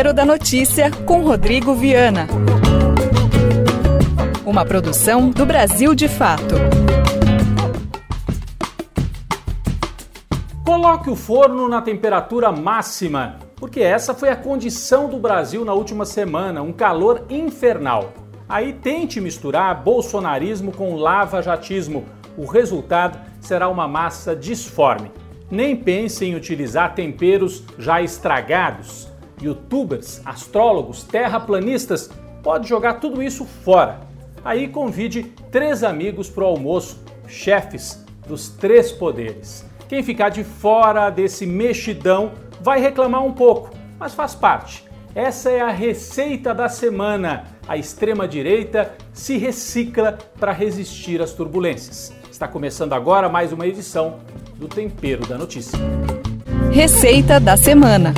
Tempero da Notícia com Rodrigo Viana. Uma produção do Brasil de Fato. Coloque o forno na temperatura máxima, porque essa foi a condição do Brasil na última semana, um calor infernal. Aí tente misturar bolsonarismo com lava-jatismo. O resultado será uma massa disforme. Nem pense em utilizar temperos já estragados. Youtubers, astrólogos, terraplanistas, pode jogar tudo isso fora. Aí convide três amigos para o almoço, chefes dos três poderes. Quem ficar de fora desse mexidão vai reclamar um pouco, mas faz parte. Essa é a receita da semana. A extrema-direita se recicla para resistir às turbulências. Está começando agora mais uma edição do Tempero da Notícia. Receita da semana.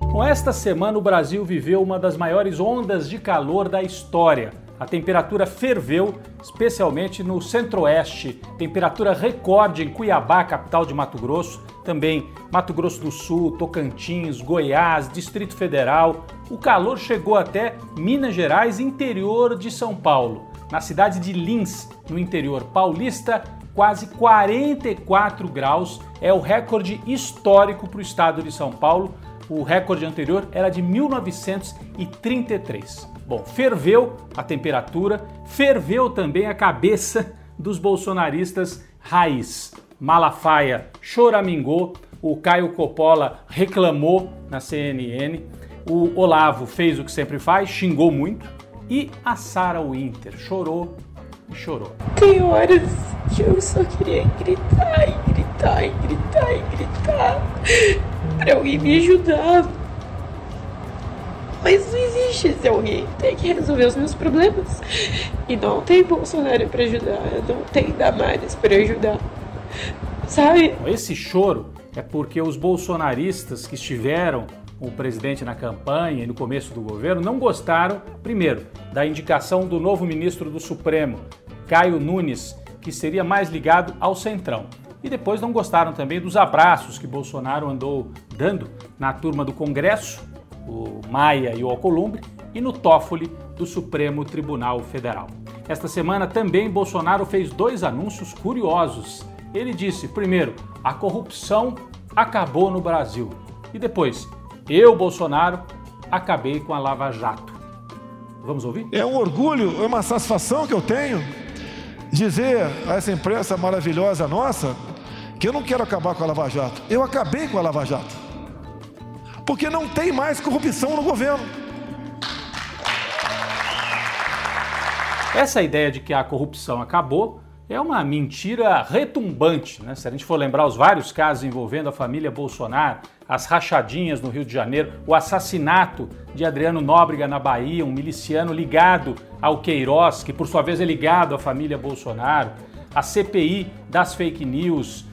Com esta semana, o Brasil viveu uma das maiores ondas de calor da história. A temperatura ferveu, especialmente no centro-oeste. Temperatura recorde em Cuiabá, capital de Mato Grosso, também Mato Grosso do Sul, Tocantins, Goiás, Distrito Federal. O calor chegou até Minas Gerais, interior de São Paulo. Na cidade de Lins, no interior paulista, quase 44 graus é o recorde histórico para o estado de São Paulo. O recorde anterior era de 1933. Bom, ferveu a temperatura, ferveu também a cabeça dos bolsonaristas raiz. Malafaia choramingou, o Caio Coppola reclamou na CNN, o Olavo fez o que sempre faz, xingou muito, e a Sarah Winter chorou chorou. Tem horas que eu só queria gritar e gritar e gritar e gritar para alguém me ajudar mas não existe esse alguém. Tem que resolver os meus problemas. E não tem Bolsonaro para ajudar. Não tem Damares para ajudar. Sabe? Esse choro é porque os bolsonaristas que estiveram o presidente na campanha e no começo do governo não gostaram, primeiro, da indicação do novo ministro do Supremo, Caio Nunes, que seria mais ligado ao Centrão. E depois não gostaram também dos abraços que Bolsonaro andou dando na turma do Congresso o Maia e o Alcolumbre, e no Toffoli do Supremo Tribunal Federal. Esta semana também Bolsonaro fez dois anúncios curiosos. Ele disse, primeiro, a corrupção acabou no Brasil. E depois, eu, Bolsonaro, acabei com a Lava Jato. Vamos ouvir? É um orgulho, é uma satisfação que eu tenho dizer a essa imprensa maravilhosa nossa que eu não quero acabar com a Lava Jato. Eu acabei com a Lava Jato porque não tem mais corrupção no governo. Essa ideia de que a corrupção acabou é uma mentira retumbante. Né? Se a gente for lembrar os vários casos envolvendo a família Bolsonaro, as rachadinhas no Rio de Janeiro, o assassinato de Adriano Nóbrega na Bahia, um miliciano ligado ao Queiroz, que por sua vez é ligado à família Bolsonaro, a CPI das fake news,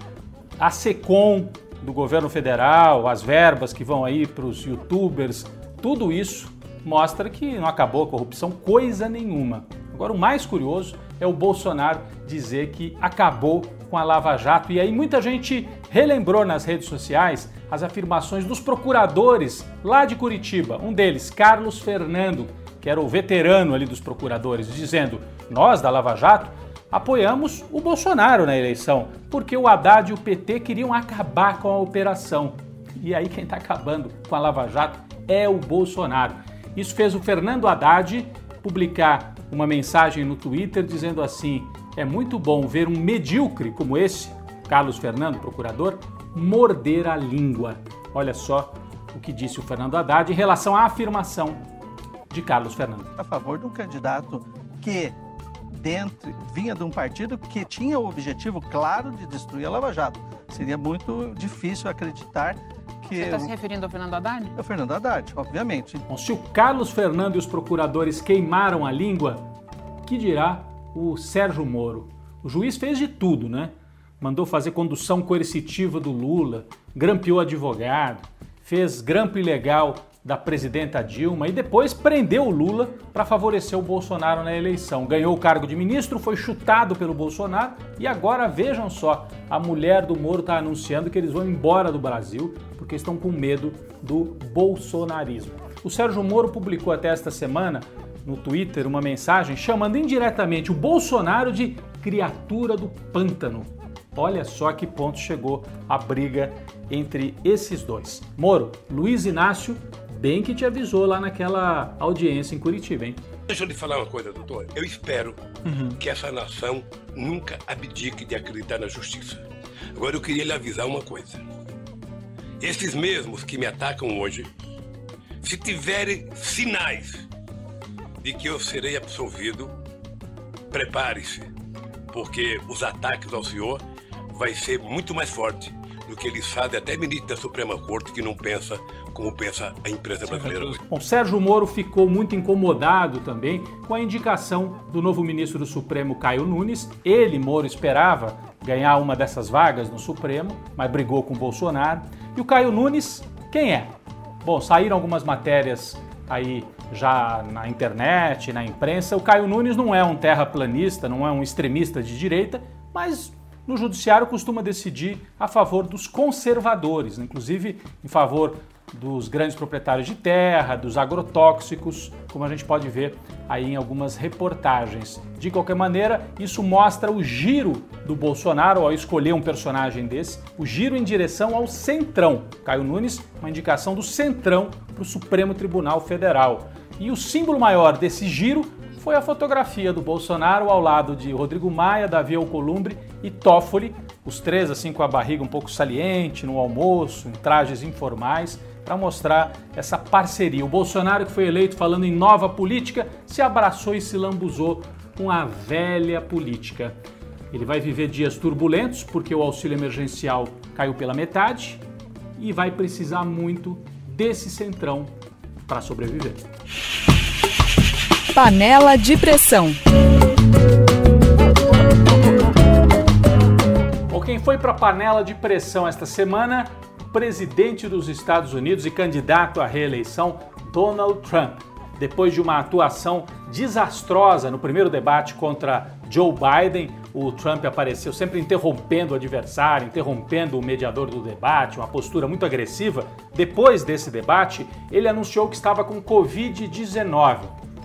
a SECOM, do governo federal, as verbas que vão aí para os youtubers, tudo isso mostra que não acabou a corrupção coisa nenhuma. Agora, o mais curioso é o Bolsonaro dizer que acabou com a Lava Jato. E aí, muita gente relembrou nas redes sociais as afirmações dos procuradores lá de Curitiba. Um deles, Carlos Fernando, que era o veterano ali dos procuradores, dizendo: Nós da Lava Jato apoiamos o Bolsonaro na eleição, porque o Haddad e o PT queriam acabar com a operação. E aí quem está acabando com a Lava Jato é o Bolsonaro. Isso fez o Fernando Haddad publicar uma mensagem no Twitter dizendo assim: é muito bom ver um medíocre como esse, Carlos Fernando, procurador, morder a língua. Olha só o que disse o Fernando Haddad em relação à afirmação de Carlos Fernando. A favor de um candidato que dentro, vinha de um partido que tinha o objetivo claro de destruir a Lava Jato. Seria muito difícil acreditar que. Você está se referindo ao Fernando Haddad? Ao Fernando Haddad, obviamente. Bom, se o Carlos Fernando e os procuradores queimaram a língua, que dirá o Sérgio Moro? O juiz fez de tudo, né? Mandou fazer condução coercitiva do Lula, grampeou advogado, fez grampo ilegal da presidenta Dilma e depois prendeu o Lula para favorecer o Bolsonaro na eleição. Ganhou o cargo de ministro, foi chutado pelo Bolsonaro e agora vejam só, a mulher do Moro está anunciando que eles vão embora do Brasil porque estão com medo do bolsonarismo. O Sérgio Moro publicou até esta semana no Twitter uma mensagem chamando indiretamente o Bolsonaro de criatura do pântano. Olha só que ponto chegou a briga entre esses dois. Moro, Luiz Inácio bem que te avisou lá naquela audiência em Curitiba, hein? Deixa eu lhe falar uma coisa, doutor. Eu espero uhum. que essa nação nunca abdique de acreditar na justiça. Agora eu queria lhe avisar uma coisa. Esses mesmos que me atacam hoje, se tiverem sinais de que eu serei absolvido, prepare-se, porque os ataques ao senhor vai ser muito mais forte do que eles fazem até ministro da Suprema Corte que não pensa como pensa a empresa brasileira. Bom, Sérgio Moro ficou muito incomodado também com a indicação do novo ministro do Supremo, Caio Nunes. Ele, Moro, esperava ganhar uma dessas vagas no Supremo, mas brigou com Bolsonaro. E o Caio Nunes, quem é? Bom, saíram algumas matérias aí já na internet, na imprensa. O Caio Nunes não é um terraplanista, não é um extremista de direita, mas no judiciário costuma decidir a favor dos conservadores, inclusive em favor dos grandes proprietários de terra, dos agrotóxicos, como a gente pode ver aí em algumas reportagens. De qualquer maneira, isso mostra o giro do Bolsonaro ao escolher um personagem desse, o giro em direção ao Centrão. Caio Nunes, uma indicação do Centrão para o Supremo Tribunal Federal. E o símbolo maior desse giro foi a fotografia do Bolsonaro ao lado de Rodrigo Maia, Davi Alcolumbre e Toffoli, os três assim com a barriga um pouco saliente, no almoço, em trajes informais para mostrar essa parceria. O Bolsonaro, que foi eleito falando em nova política, se abraçou e se lambuzou com a velha política. Ele vai viver dias turbulentos porque o auxílio emergencial caiu pela metade e vai precisar muito desse centrão para sobreviver. Panela de pressão. Bom, quem foi para a panela de pressão esta semana presidente dos Estados Unidos e candidato à reeleição, Donald Trump. Depois de uma atuação desastrosa no primeiro debate contra Joe Biden, o Trump apareceu sempre interrompendo o adversário, interrompendo o mediador do debate, uma postura muito agressiva. Depois desse debate, ele anunciou que estava com Covid-19.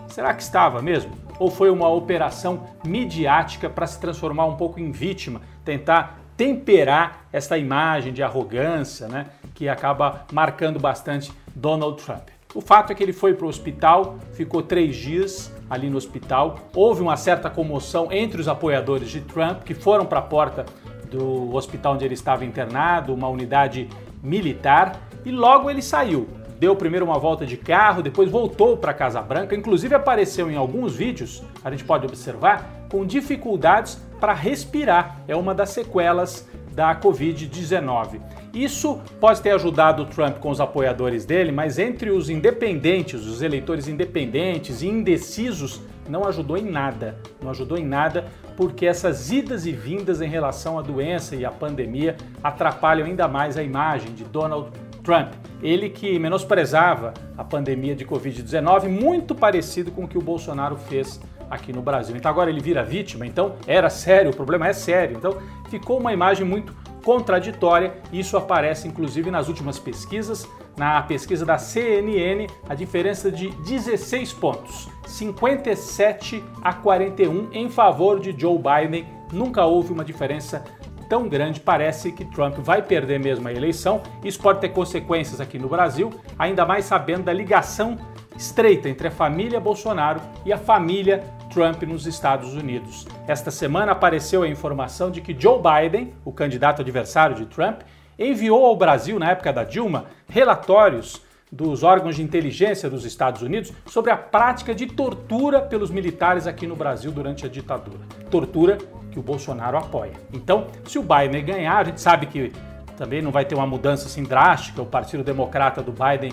Será que estava mesmo? Ou foi uma operação midiática para se transformar um pouco em vítima, tentar temperar essa imagem de arrogância né, que acaba marcando bastante Donald Trump. O fato é que ele foi para o hospital, ficou três dias ali no hospital. Houve uma certa comoção entre os apoiadores de Trump, que foram para a porta do hospital onde ele estava internado, uma unidade militar, e logo ele saiu. Deu primeiro uma volta de carro, depois voltou para a Casa Branca, inclusive apareceu em alguns vídeos, a gente pode observar, com dificuldades para respirar. É uma das sequelas da Covid-19. Isso pode ter ajudado o Trump com os apoiadores dele, mas entre os independentes, os eleitores independentes e indecisos, não ajudou em nada. Não ajudou em nada porque essas idas e vindas em relação à doença e à pandemia atrapalham ainda mais a imagem de Donald Trump. Ele que menosprezava a pandemia de Covid-19, muito parecido com o que o Bolsonaro fez aqui no Brasil. Então agora ele vira vítima, então era sério, o problema é sério. Então ficou uma imagem muito contraditória. Isso aparece inclusive nas últimas pesquisas. Na pesquisa da CNN, a diferença de 16 pontos, 57 a 41 em favor de Joe Biden. Nunca houve uma diferença tão grande. Parece que Trump vai perder mesmo a eleição. Isso pode ter consequências aqui no Brasil, ainda mais sabendo da ligação estreita entre a família Bolsonaro e a família Trump nos Estados Unidos. Esta semana apareceu a informação de que Joe Biden, o candidato adversário de Trump, enviou ao Brasil, na época da Dilma, relatórios dos órgãos de inteligência dos Estados Unidos sobre a prática de tortura pelos militares aqui no Brasil durante a ditadura. Tortura que o Bolsonaro apoia. Então, se o Biden ganhar, a gente sabe que também não vai ter uma mudança assim drástica, o Partido Democrata do Biden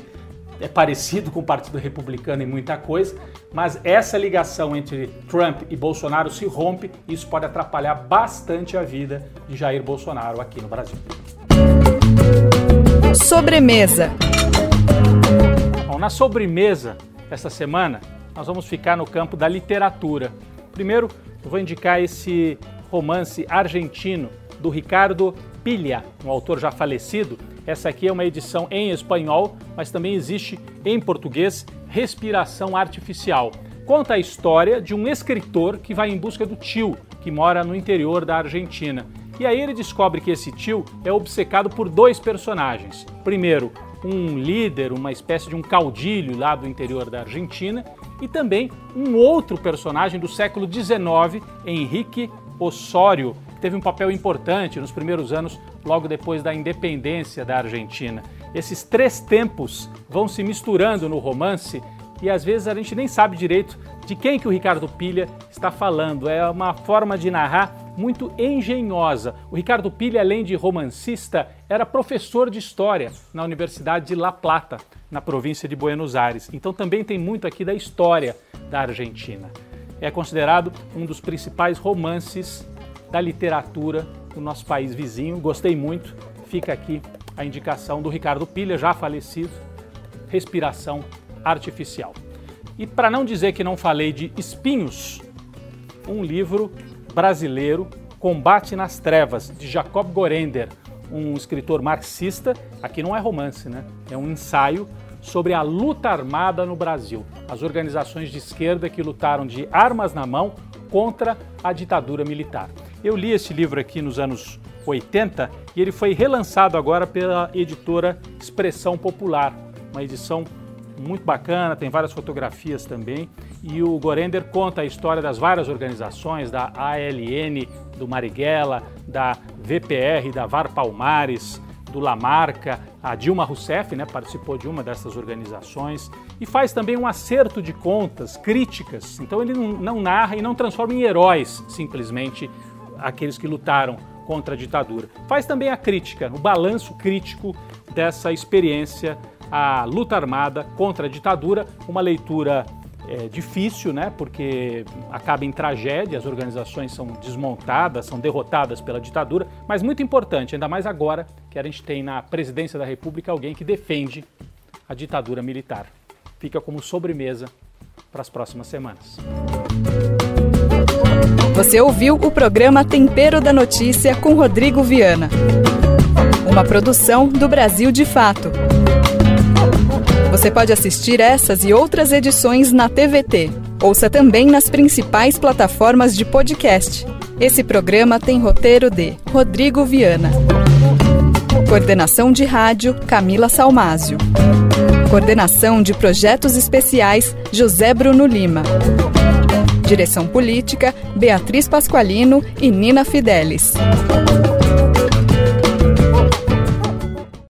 é parecido com o Partido Republicano em muita coisa, mas essa ligação entre Trump e Bolsonaro se rompe e isso pode atrapalhar bastante a vida de Jair Bolsonaro aqui no Brasil. Sobremesa na sobremesa essa semana, nós vamos ficar no campo da literatura. Primeiro, eu vou indicar esse romance argentino do Ricardo Pilha, um autor já falecido. Essa aqui é uma edição em espanhol, mas também existe em português, Respiração Artificial. Conta a história de um escritor que vai em busca do tio, que mora no interior da Argentina. E aí ele descobre que esse tio é obcecado por dois personagens. Primeiro, um líder, uma espécie de um caudilho lá do interior da Argentina, e também um outro personagem do século XIX, Henrique Osório, que teve um papel importante nos primeiros anos, logo depois da independência da Argentina. Esses três tempos vão se misturando no romance e às vezes a gente nem sabe direito de quem que o Ricardo Pilha está falando. É uma forma de narrar muito engenhosa. O Ricardo Pilha, além de romancista, era professor de história na Universidade de La Plata, na província de Buenos Aires. Então também tem muito aqui da história da Argentina. É considerado um dos principais romances da literatura do nosso país vizinho. Gostei muito. Fica aqui a indicação do Ricardo Pilha, já falecido, Respiração Artificial. E para não dizer que não falei de Espinhos, um livro brasileiro, Combate nas Trevas, de Jacob Gorender, um escritor marxista. Aqui não é romance, né? É um ensaio sobre a luta armada no Brasil. As organizações de esquerda que lutaram de armas na mão contra a ditadura militar. Eu li esse livro aqui nos anos 80 e ele foi relançado agora pela editora Expressão Popular, uma edição muito bacana, tem várias fotografias também. E o Gorender conta a história das várias organizações, da ALN, do Marighella, da VPR, da VAR Palmares, do Lamarca, a Dilma Rousseff né, participou de uma dessas organizações e faz também um acerto de contas, críticas. Então ele não, narra e não transforma em heróis simplesmente aqueles que lutaram contra a ditadura. Faz também a crítica, o balanço crítico dessa experiência a luta armada contra a ditadura, uma leitura é, difícil, né, porque acaba em tragédia, as organizações são desmontadas, são derrotadas pela ditadura, mas muito importante, ainda mais agora que a gente tem na presidência da República alguém que defende a ditadura militar. Fica como sobremesa para as próximas semanas. Você ouviu o programa Tempero da Notícia com Rodrigo Viana. Uma produção do Brasil de Fato. Você pode assistir essas e outras edições na TVT. Ouça também nas principais plataformas de podcast. Esse programa tem roteiro de Rodrigo Viana. Coordenação de rádio Camila Salmásio. Coordenação de projetos especiais José Bruno Lima. Direção política Beatriz Pasqualino e Nina Fidelis.